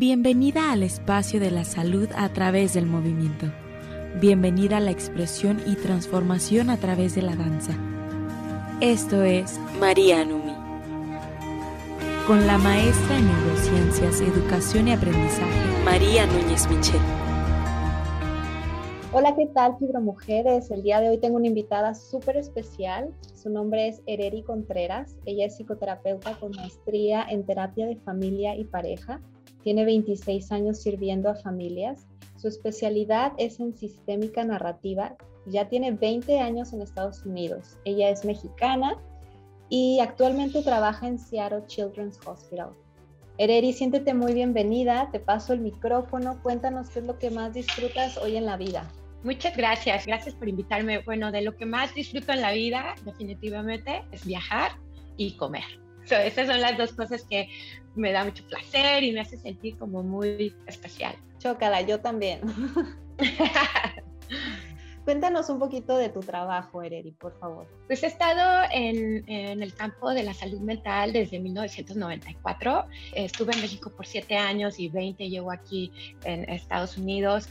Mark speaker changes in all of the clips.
Speaker 1: Bienvenida al espacio de la salud a través del movimiento. Bienvenida a la expresión y transformación a través de la danza. Esto es María Numi. Con la maestra en neurociencias, educación y aprendizaje, María Núñez Michel.
Speaker 2: Hola, ¿qué tal, Fibromujeres? El día de hoy tengo una invitada súper especial. Su nombre es Ereri Contreras. Ella es psicoterapeuta con maestría en terapia de familia y pareja tiene 26 años sirviendo a familias. Su especialidad es en sistémica narrativa. Ya tiene 20 años en Estados Unidos. Ella es mexicana y actualmente trabaja en Seattle Children's Hospital. Ereri, siéntete muy bienvenida. Te paso el micrófono. Cuéntanos qué es lo que más disfrutas hoy en la vida.
Speaker 3: Muchas gracias, gracias por invitarme. Bueno, de lo que más disfruto en la vida, definitivamente, es viajar y comer esas son las dos cosas que me da mucho placer y me hace sentir como muy especial.
Speaker 2: Chócala, yo también. Cuéntanos un poquito de tu trabajo, Ereri, por favor.
Speaker 3: Pues he estado en, en, el campo de la salud mental desde 1994. Estuve en México por siete años y 20 llevo aquí en Estados Unidos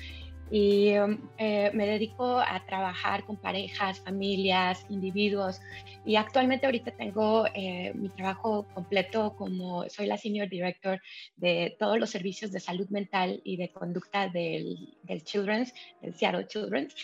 Speaker 3: y um, eh, me dedico a trabajar con parejas, familias, individuos y actualmente ahorita tengo eh, mi trabajo completo como soy la Senior Director de todos los servicios de salud mental y de conducta del, del Children's, del Seattle Children's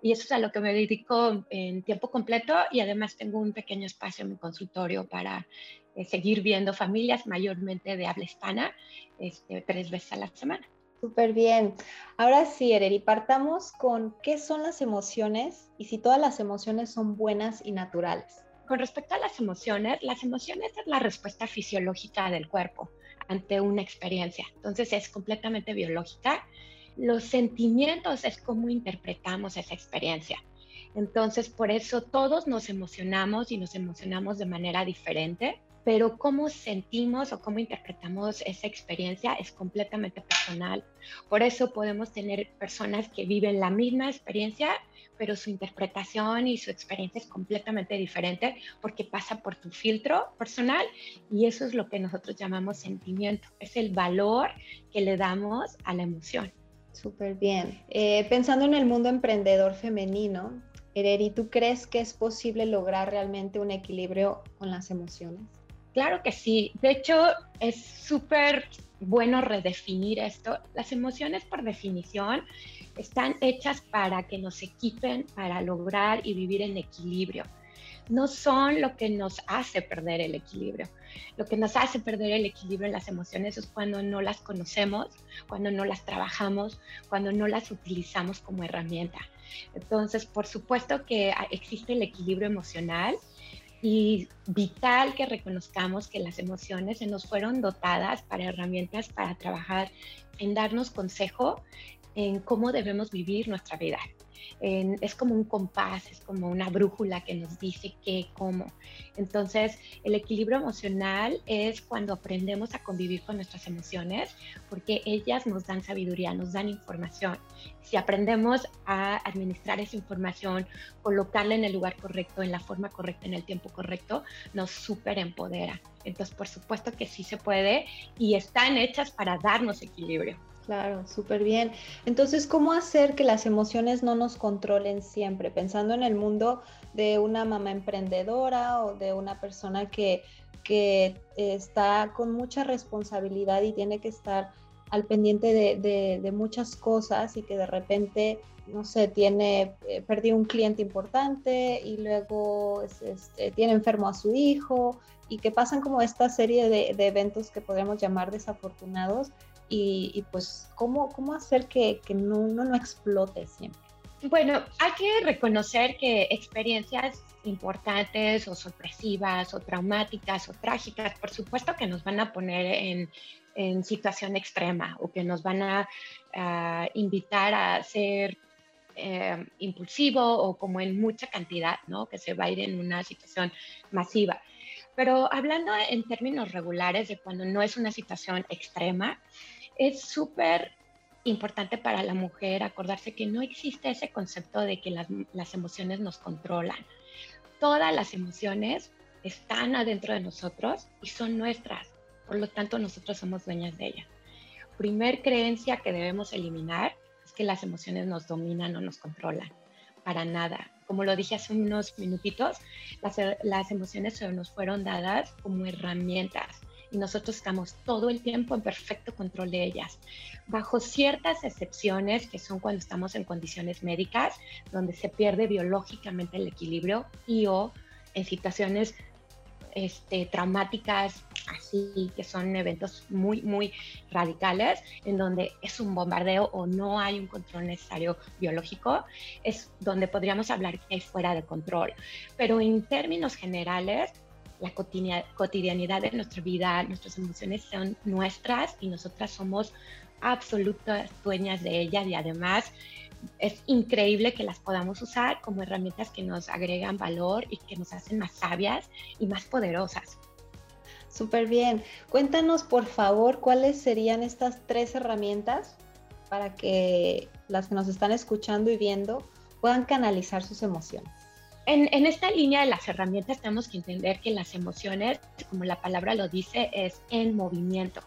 Speaker 3: y eso es a lo que me dedico en tiempo completo y además tengo un pequeño espacio en mi consultorio para eh, seguir viendo familias mayormente de habla hispana este, tres veces a la semana.
Speaker 2: Súper bien. Ahora sí, Ereri, partamos con qué son las emociones y si todas las emociones son buenas y naturales.
Speaker 3: Con respecto a las emociones, las emociones es la respuesta fisiológica del cuerpo ante una experiencia. Entonces es completamente biológica. Los sentimientos es cómo interpretamos esa experiencia. Entonces, por eso todos nos emocionamos y nos emocionamos de manera diferente pero cómo sentimos o cómo interpretamos esa experiencia es completamente personal. Por eso podemos tener personas que viven la misma experiencia, pero su interpretación y su experiencia es completamente diferente porque pasa por tu filtro personal y eso es lo que nosotros llamamos sentimiento, es el valor que le damos a la emoción.
Speaker 2: Súper bien. Eh, pensando en el mundo emprendedor femenino, Ereri, ¿tú crees que es posible lograr realmente un equilibrio con las emociones?
Speaker 3: Claro que sí. De hecho, es súper bueno redefinir esto. Las emociones, por definición, están hechas para que nos equipen para lograr y vivir en equilibrio. No son lo que nos hace perder el equilibrio. Lo que nos hace perder el equilibrio en las emociones es cuando no las conocemos, cuando no las trabajamos, cuando no las utilizamos como herramienta. Entonces, por supuesto que existe el equilibrio emocional, y vital que reconozcamos que las emociones se nos fueron dotadas para herramientas para trabajar en darnos consejo en cómo debemos vivir nuestra vida es como un compás, es como una brújula que nos dice qué, cómo. Entonces, el equilibrio emocional es cuando aprendemos a convivir con nuestras emociones, porque ellas nos dan sabiduría, nos dan información. Si aprendemos a administrar esa información, colocarla en el lugar correcto, en la forma correcta, en el tiempo correcto, nos súper empodera. Entonces, por supuesto que sí se puede y están hechas para darnos equilibrio.
Speaker 2: Claro, súper bien. Entonces, ¿cómo hacer que las emociones no nos controlen siempre? Pensando en el mundo de una mamá emprendedora o de una persona que, que está con mucha responsabilidad y tiene que estar al pendiente de, de, muchas cosas y que de repente, no sé, tiene, eh, perdió un cliente importante y luego este, tiene enfermo a su hijo y que pasan como esta serie de, de eventos que podríamos llamar desafortunados y, pues cómo, cómo hacer que, que no, uno no explote siempre.
Speaker 3: Bueno, hay que reconocer que experiencias importantes o sorpresivas o traumáticas o trágicas, por supuesto que nos van a poner en, en situación extrema o que nos van a, invitar a ser eh, impulsivo o como en mucha cantidad, ¿no? Que se va a ir en una situación masiva. Pero hablando en términos regulares de cuando no es una situación extrema, es súper importante para la mujer acordarse que no existe ese concepto de que las, emociones nos controlan. Todas las emociones están adentro de nosotros y son nuestras, por lo tanto nosotros somos dueñas de ellas. primer creencia que debemos eliminar es que las emociones nos dominan o nos controlan. Para nada. Como lo dije hace unos minutitos, las, las emociones se nos fueron dadas como herramientas y nosotros estamos todo el tiempo en perfecto control de ellas, bajo ciertas excepciones que son cuando estamos en condiciones médicas, donde se pierde biológicamente el equilibrio y o en situaciones este, traumáticas, así que son eventos muy, muy radicales, en donde es un bombardeo o no hay un control necesario biológico, es donde podríamos hablar que es fuera de control. Pero en términos generales, la cotidianidad de nuestra vida, nuestras emociones son nuestras y nosotras somos absolutas dueñas de ellas y además es increíble que las podamos usar como herramientas que nos agregan valor y que nos hacen más sabias y más poderosas.
Speaker 2: Súper bien. Cuéntanos, por favor, cuáles serían estas tres herramientas para que las que nos están escuchando y viendo puedan canalizar sus emociones.
Speaker 3: En, esta línea de las herramientas tenemos que entender que las emociones, como la palabra lo dice, es en movimiento.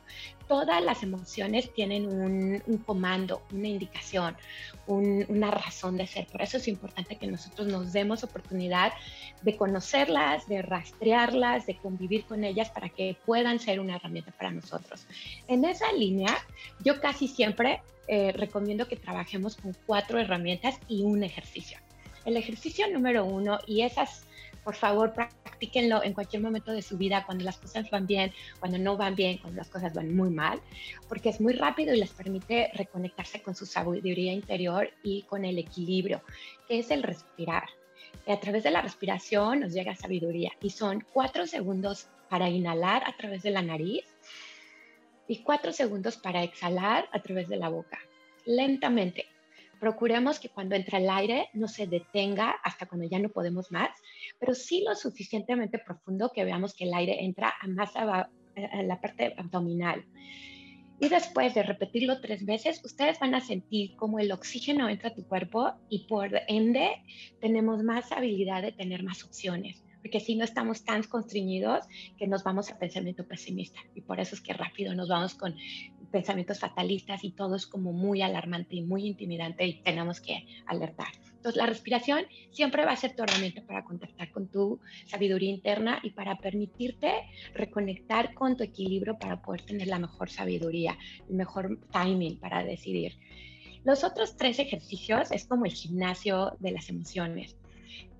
Speaker 3: Todas las emociones tienen un, comando, una indicación, una razón de ser. Por eso es importante que nosotros nos demos oportunidad de conocerlas, de rastrearlas, de convivir con ellas para que puedan ser una herramienta para nosotros. En esa línea, yo casi siempre eh, recomiendo que trabajemos con cuatro herramientas y un ejercicio. El ejercicio número uno, y esas, por favor, practíquenlo en cualquier momento de su vida, cuando las cosas van bien, cuando no van bien, cuando las cosas van muy mal, porque es muy rápido y les permite reconectarse con su sabiduría interior y con el equilibrio, que es el respirar. A través de la respiración nos llega sabiduría y son cuatro segundos para inhalar a través de la nariz y cuatro segundos para exhalar a través de la boca, lentamente procuremos que cuando entra el aire no se detenga hasta cuando ya no podemos más, pero sí lo suficientemente profundo que veamos que el aire entra a más a, la parte abdominal. Y después de repetirlo tres veces, ustedes van a sentir como el oxígeno entra a tu cuerpo y por ende tenemos más habilidad de tener más opciones porque si no estamos tan constreñidos que nos vamos a pensamiento pesimista y por eso es que rápido nos vamos con pensamientos fatalistas y todo es como muy alarmante y muy intimidante y tenemos que alertar. Entonces, la respiración siempre va a ser tu herramienta para contactar con tu sabiduría interna y para permitirte reconectar con tu equilibrio para poder tener la mejor sabiduría, el mejor timing para decidir. Los otros tres ejercicios es como el gimnasio de las emociones.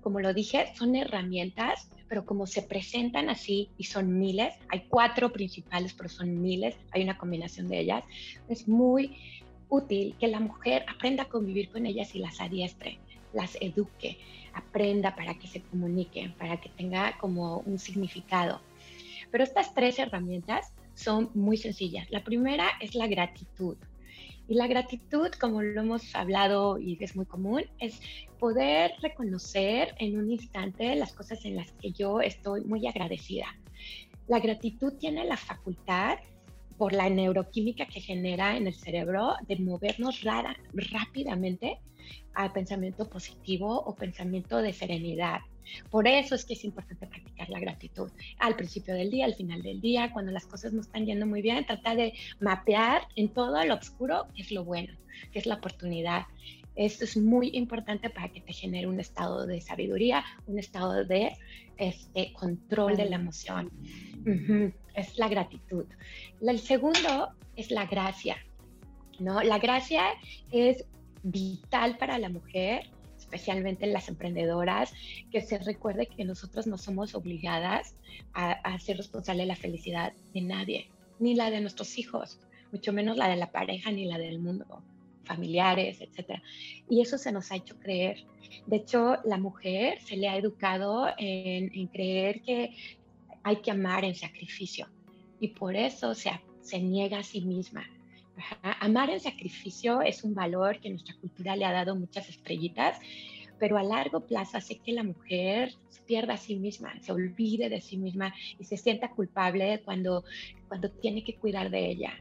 Speaker 3: Como lo dije, son herramientas pero como se presentan así y son miles, hay cuatro principales, pero son miles, hay una combinación de ellas, es muy útil que la mujer aprenda a convivir con ellas y las adiestre, las eduque, aprenda para que se comuniquen, para que tenga como un significado. Pero estas tres herramientas son muy sencillas. La primera es la gratitud. Y la gratitud, como lo hemos hablado y es muy común, es poder reconocer en un instante las cosas en las que yo estoy muy agradecida. La gratitud tiene la facultad por la neuroquímica que genera en el cerebro de movernos rápidamente al pensamiento positivo o pensamiento de serenidad. Por eso es que es importante practicar la gratitud al principio del día, al final del día, cuando las cosas no están yendo muy bien, trata de mapear en todo lo oscuro qué es lo bueno, qué es la oportunidad. Esto es muy importante para que te genere un estado de sabiduría, un estado de este, control de la emoción. Es la gratitud. El segundo es la gracia. ¿no? La gracia es vital para la mujer especialmente las emprendedoras, que se recuerde que nosotros no somos obligadas a, ser responsables de la felicidad de nadie, ni la de nuestros hijos, mucho menos la de la pareja ni la del mundo familiares, etc. Y eso se nos ha hecho creer. De hecho, la mujer se le ha educado en, creer que hay que amar en sacrificio y por eso se, se niega a sí misma. Amar en sacrificio es un valor que nuestra cultura le ha dado muchas estrellitas, pero a largo plazo hace que la mujer pierda a sí misma, se olvide de sí misma y se sienta culpable cuando, cuando tiene que cuidar de ella.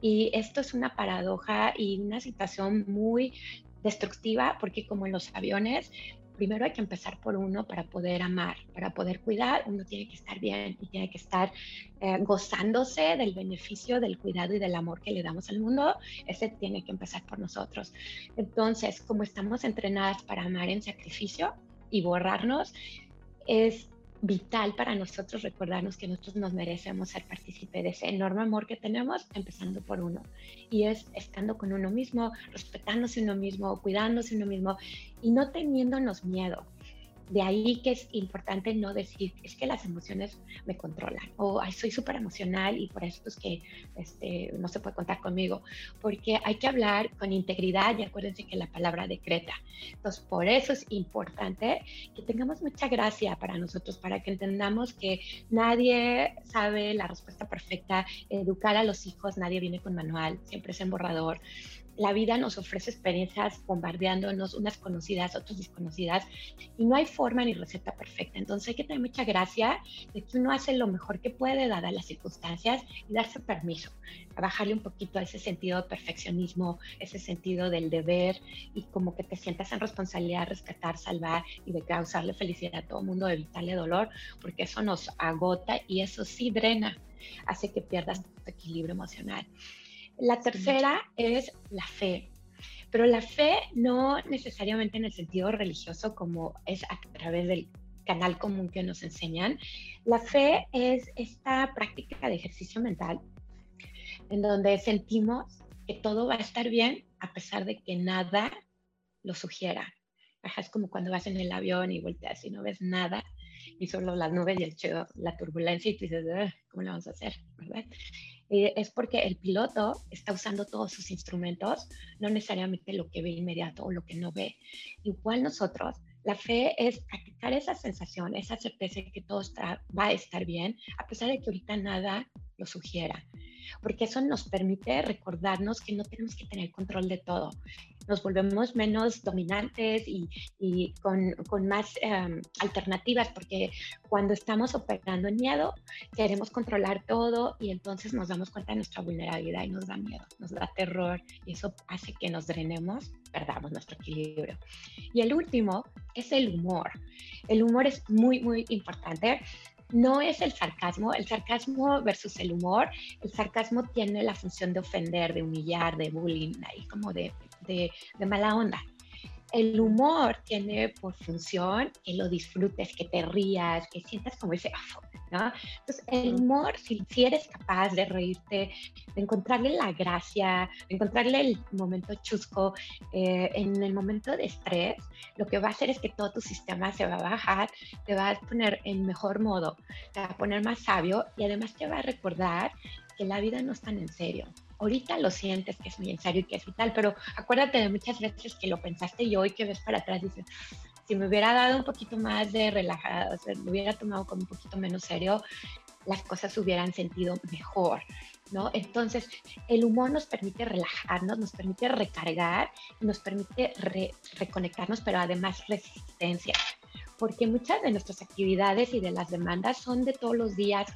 Speaker 3: Y esto es una paradoja y una situación muy destructiva porque como en los aviones, primero hay que empezar por uno para poder amar, para poder cuidar, uno tiene que estar bien y tiene que estar eh, gozándose del beneficio del cuidado y del amor que le damos al mundo, ese tiene que empezar por nosotros. Entonces, como estamos entrenadas para amar en sacrificio y borrarnos, es vital para nosotros recordarnos que nosotros nos merecemos ser partícipe de ese enorme amor que tenemos, empezando por uno. Y es estando con uno mismo, respetándose uno mismo, cuidándose uno mismo y no teniéndonos miedo. De ahí que es importante no decir, es que las emociones me controlan o soy súper emocional y por eso es que este, no se puede contar conmigo, porque hay que hablar con integridad y acuérdense que la palabra decreta. Entonces, por eso es importante que tengamos mucha gracia para nosotros, para que entendamos que nadie sabe la respuesta perfecta, educar a los hijos, nadie viene con manual, siempre es en borrador la vida nos ofrece experiencias bombardeándonos, unas conocidas, otras desconocidas, y no hay forma ni receta perfecta. Entonces hay que tener mucha gracia de que uno hace lo mejor que puede, dadas las circunstancias, y darse permiso, a bajarle un poquito a ese sentido de perfeccionismo, ese sentido del deber, y como que te sientas en responsabilidad, rescatar, salvar y de causarle felicidad a todo el mundo, evitarle dolor, porque eso nos agota y eso sí drena, hace que pierdas tu equilibrio emocional. La tercera es la fe, pero la fe no necesariamente en el sentido religioso como es a través del canal común que nos enseñan. La fe es esta práctica de ejercicio mental en donde sentimos que todo va a estar bien a pesar de que nada lo sugiera. Es como cuando vas en el avión y volteas y no ves nada y solo las nubes y el la turbulencia y tú dices, ¿cómo lo vamos a hacer? Eh, es porque el piloto está usando todos sus instrumentos, no necesariamente lo que ve inmediato o lo que no ve. Igual nosotros, la fe es practicar esa sensación, esa certeza de que todo va a estar bien, a pesar de que ahorita nada lo sugiera, porque eso nos permite recordarnos que no tenemos que tener control de todo nos volvemos menos dominantes y, y con, con, más em, alternativas, porque cuando estamos operando en miedo, queremos controlar todo y entonces nos damos cuenta de nuestra vulnerabilidad y nos da miedo, nos da terror y eso hace que nos drenemos, perdamos nuestro equilibrio. Y el último es el humor. El humor es muy, muy importante no es el sarcasmo, el sarcasmo versus el humor. El sarcasmo tiene la función de ofender, de humillar, de bullying, ahí como de de, mala onda. El humor tiene por función que lo disfrutes, que te rías, que sientas como ese, ¿no? Entonces, el humor, si, si, eres capaz de reírte, de encontrarle la gracia, de encontrarle el momento chusco, eh, en el momento de estrés, lo que va a hacer es que todo tu sistema se va a bajar, te va a poner en mejor modo, te va a poner más sabio y además te va a recordar que la vida no es tan en serio ahorita lo sientes que es muy serio y que es vital, pero acuérdate de muchas veces que lo pensaste y hoy que ves para atrás dices, si me hubiera dado un poquito más de relajado, o sea, me hubiera tomado como un poquito menos serio, las cosas hubieran sentido mejor, ¿no? Entonces, el humor nos permite relajarnos, nos permite recargar, nos permite reconectarnos, pero además resistencia, porque muchas de nuestras actividades y de las demandas son de todos los días,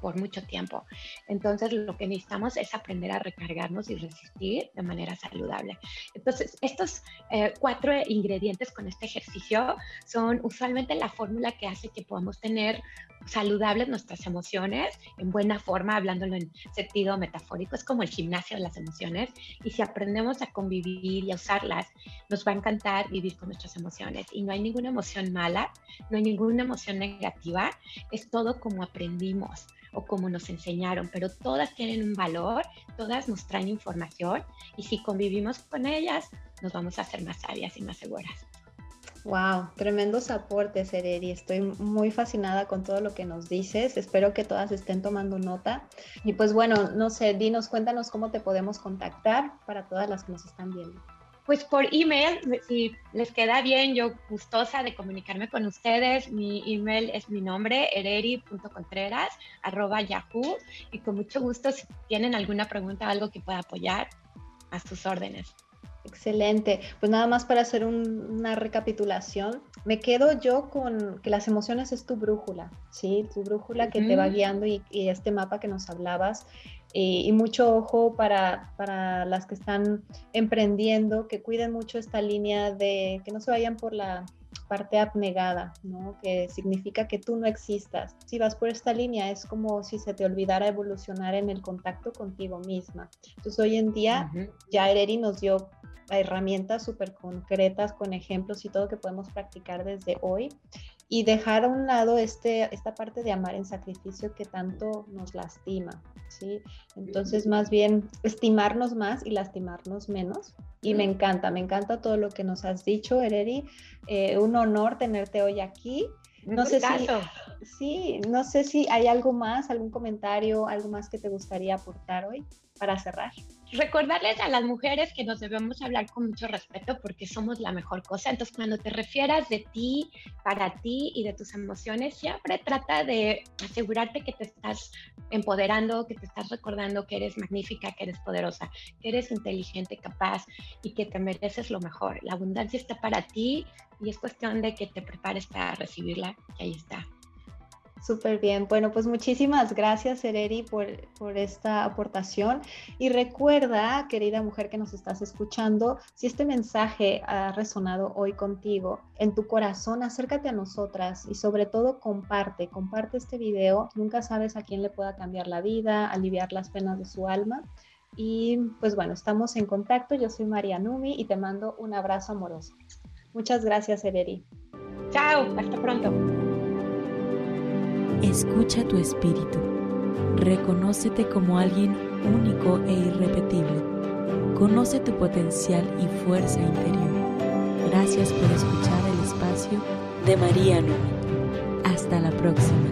Speaker 3: por mucho tiempo. Entonces, lo que necesitamos es aprender a recargarnos y resistir de manera saludable. Entonces, estos eh, cuatro ingredientes con este ejercicio son usualmente la fórmula que hace que podamos tener saludables nuestras emociones en buena forma, hablándolo en sentido metafórico. Es como el gimnasio de las emociones. Y si aprendemos a convivir y a usarlas, nos va a encantar vivir con nuestras emociones. Y no hay ninguna emoción mala, no hay ninguna emoción negativa. Es todo como aprendimos o como nos enseñaron, pero todas tienen un valor, todas nos traen información y si convivimos con ellas, nos vamos a hacer más sabias y más seguras.
Speaker 2: Wow, tremendos aportes, Ereri. Estoy muy fascinada con todo lo que nos dices. Espero que todas estén tomando nota. Y pues bueno, no sé, dinos, cuéntanos cómo te podemos contactar para todas las que nos están viendo.
Speaker 3: Pues por email, si les queda bien, yo gustosa de comunicarme con ustedes. Mi email es mi nombre, ereri.contreras, arroba yahoo. Y con mucho gusto, si tienen alguna pregunta o algo que pueda apoyar, a sus órdenes.
Speaker 2: Excelente. Pues nada más para hacer una recapitulación, me quedo yo con que las emociones es tu brújula, ¿sí? Tu brújula que te va guiando y, este mapa que nos hablabas y, mucho ojo para, para, las que están emprendiendo, que cuiden mucho esta línea de que no se vayan por la, parte abnegada, ¿no? Que significa que tú no existas. Si vas por esta línea es como si se te olvidara evolucionar en el contacto contigo misma. Entonces hoy en día ya Ereri nos dio herramientas súper concretas con ejemplos y todo que podemos practicar desde hoy y dejar a un lado este, esta parte de amar en sacrificio que tanto nos lastima, ¿sí? Entonces, más bien, estimarnos más y lastimarnos menos. Y me encanta, me encanta todo lo que nos has dicho, Ereri. Eh, un honor tenerte hoy aquí. No sé si, sí, no sé si hay algo más, algún comentario, algo más que te gustaría aportar hoy para cerrar
Speaker 3: recordarles a las mujeres que nos debemos hablar con mucho respeto porque somos la mejor cosa. Entonces, cuando te refieras de ti, para ti y de tus emociones, siempre trata de asegurarte que te estás empoderando, que te estás recordando que eres magnífica, que eres poderosa, que eres inteligente, capaz y que te mereces lo mejor. La abundancia está para ti y es cuestión de que te prepares para recibirla y ahí está.
Speaker 2: Súper bien. Bueno, pues muchísimas gracias, Ereri, por, por, esta aportación. Y recuerda, querida mujer que nos estás escuchando, si este mensaje ha resonado hoy contigo, en tu corazón, acércate a nosotras y sobre todo comparte, comparte este video. Nunca sabes a quién le pueda cambiar la vida, aliviar las penas de su alma. Y pues bueno, estamos en contacto. Yo soy María Numi y te mando un abrazo amoroso. Muchas gracias, Ereri.
Speaker 3: Chao, hasta pronto.
Speaker 1: Escucha tu espíritu. Reconócete como alguien único e irrepetible. Conoce tu potencial y fuerza interior. Gracias por escuchar el espacio de María Nube. Hasta la próxima.